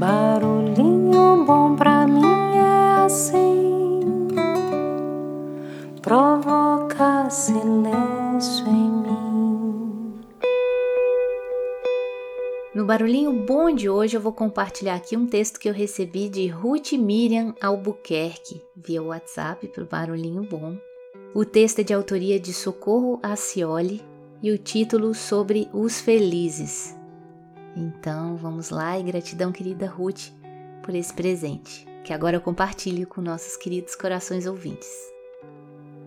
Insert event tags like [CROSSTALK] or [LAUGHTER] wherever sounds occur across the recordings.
Barulhinho bom pra mim é assim, provoca silêncio em mim. No barulhinho bom de hoje eu vou compartilhar aqui um texto que eu recebi de Ruth Miriam Albuquerque via WhatsApp para o barulhinho bom. O texto é de autoria de Socorro Acioli e o título sobre os felizes. Então vamos lá e gratidão, querida Ruth, por esse presente, que agora eu compartilho com nossos queridos corações ouvintes.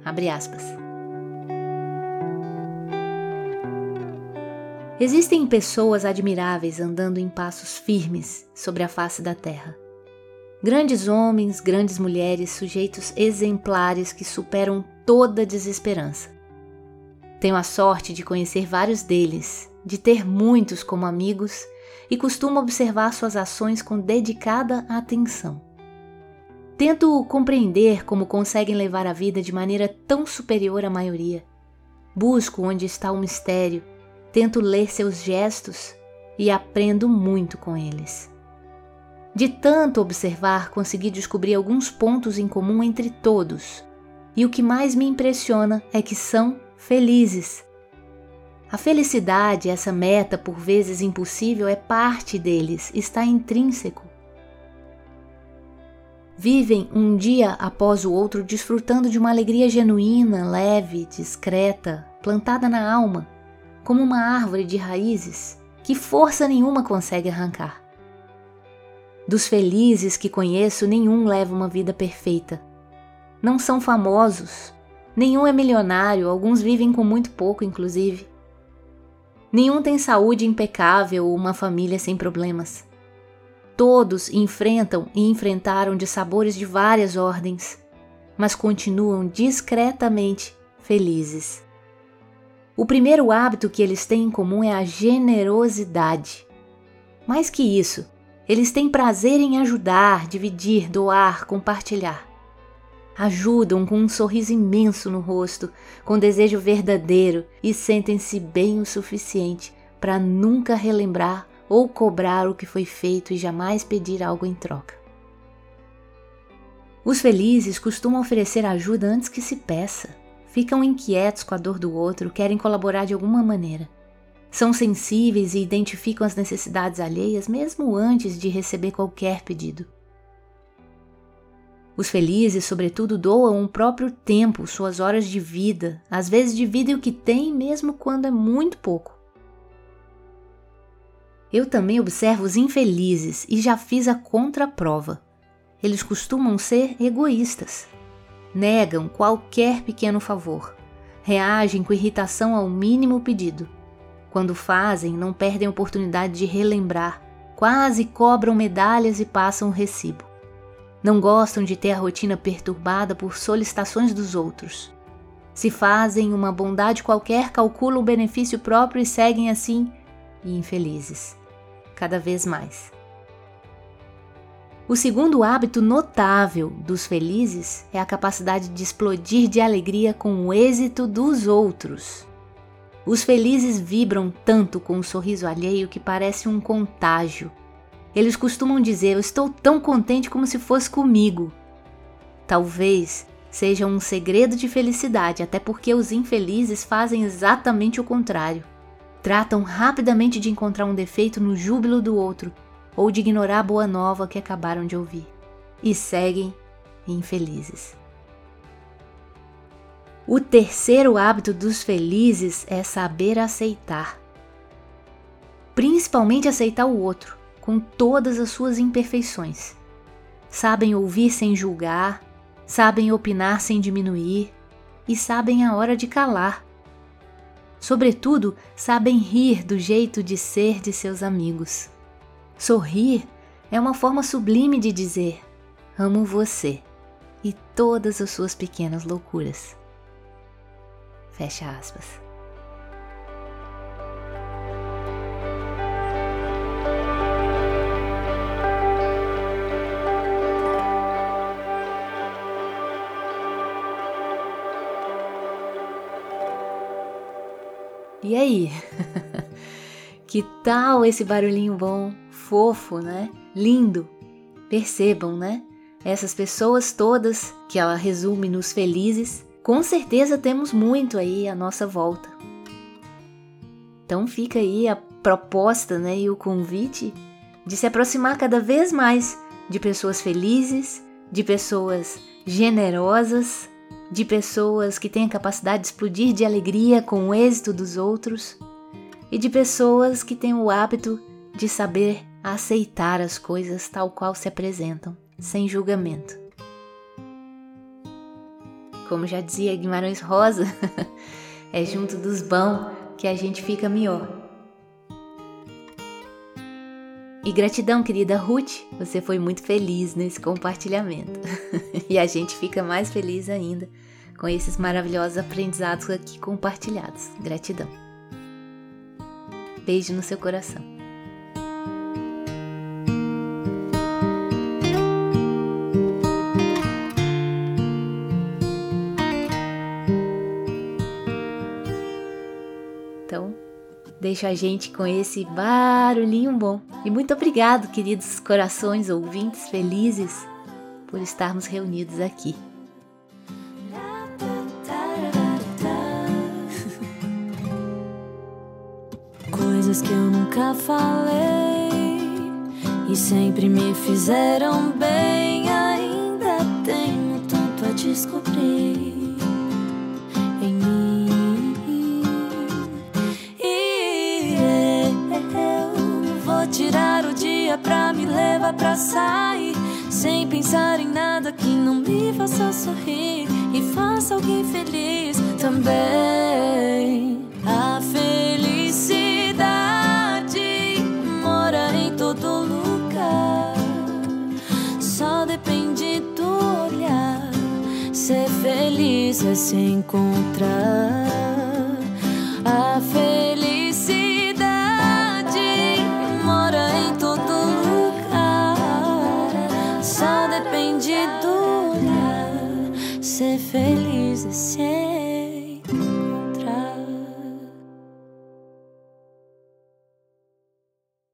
Abre aspas. Existem pessoas admiráveis andando em passos firmes sobre a face da terra. Grandes homens, grandes mulheres, sujeitos exemplares que superam toda desesperança. Tenho a sorte de conhecer vários deles, de ter muitos como amigos e costumo observar suas ações com dedicada atenção. Tento compreender como conseguem levar a vida de maneira tão superior à maioria. Busco onde está o mistério, tento ler seus gestos e aprendo muito com eles. De tanto observar, consegui descobrir alguns pontos em comum entre todos, e o que mais me impressiona é que são felizes. A felicidade, essa meta por vezes impossível, é parte deles, está intrínseco. Vivem um dia após o outro desfrutando de uma alegria genuína, leve, discreta, plantada na alma, como uma árvore de raízes que força nenhuma consegue arrancar. Dos felizes que conheço, nenhum leva uma vida perfeita. Não são famosos, Nenhum é milionário, alguns vivem com muito pouco, inclusive. Nenhum tem saúde impecável ou uma família sem problemas. Todos enfrentam e enfrentaram de sabores de várias ordens, mas continuam discretamente felizes. O primeiro hábito que eles têm em comum é a generosidade. Mais que isso, eles têm prazer em ajudar, dividir, doar, compartilhar ajudam com um sorriso imenso no rosto, com desejo verdadeiro e sentem-se bem o suficiente para nunca relembrar ou cobrar o que foi feito e jamais pedir algo em troca. Os felizes costumam oferecer ajuda antes que se peça. Ficam inquietos com a dor do outro, querem colaborar de alguma maneira. São sensíveis e identificam as necessidades alheias mesmo antes de receber qualquer pedido. Os felizes, sobretudo, doam o próprio tempo, suas horas de vida, às vezes dividem o que têm, mesmo quando é muito pouco. Eu também observo os infelizes e já fiz a contraprova. Eles costumam ser egoístas. Negam qualquer pequeno favor. Reagem com irritação ao mínimo pedido. Quando fazem, não perdem a oportunidade de relembrar, quase cobram medalhas e passam o recibo. Não gostam de ter a rotina perturbada por solicitações dos outros. Se fazem uma bondade qualquer, calculam o benefício próprio e seguem assim, e infelizes, cada vez mais. O segundo hábito notável dos felizes é a capacidade de explodir de alegria com o êxito dos outros. Os felizes vibram tanto com o sorriso alheio que parece um contágio eles costumam dizer: Eu estou tão contente como se fosse comigo. Talvez seja um segredo de felicidade, até porque os infelizes fazem exatamente o contrário. Tratam rapidamente de encontrar um defeito no júbilo do outro ou de ignorar a boa nova que acabaram de ouvir. E seguem infelizes. O terceiro hábito dos felizes é saber aceitar. Principalmente aceitar o outro com todas as suas imperfeições. Sabem ouvir sem julgar, sabem opinar sem diminuir e sabem a hora de calar. Sobretudo, sabem rir do jeito de ser de seus amigos. Sorrir é uma forma sublime de dizer: amo você e todas as suas pequenas loucuras. Fecha aspas. E aí? [LAUGHS] Que tal esse barulhinho bom, fofo, né? Lindo. Percebam, né? Essas pessoas todas que ela resume nos felizes, com certeza temos muito aí à nossa volta. Então fica aí a proposta, né, e o convite de se aproximar cada vez mais de pessoas felizes, de pessoas generosas, de pessoas que têm a capacidade de explodir de alegria com o êxito dos outros e de pessoas que têm o hábito de saber aceitar as coisas tal qual se apresentam, sem julgamento. Como já dizia Guimarães Rosa, [LAUGHS] é junto dos bons que a gente fica melhor. E gratidão, querida Ruth, você foi muito feliz nesse compartilhamento. [LAUGHS] e a gente fica mais feliz ainda com esses maravilhosos aprendizados aqui compartilhados. Gratidão. Beijo no seu coração. Deixa a gente com esse barulhinho bom. E muito obrigado, queridos corações ouvintes felizes, por estarmos reunidos aqui. [LAUGHS] Coisas que eu nunca falei e sempre me fizeram bem, pra sair. Sem pensar em nada que não me faça sorrir e faça alguém feliz também. A felicidade mora em todo lugar, só depende do olhar. Ser feliz é se encontrar. A felicidade Ser feliz ser.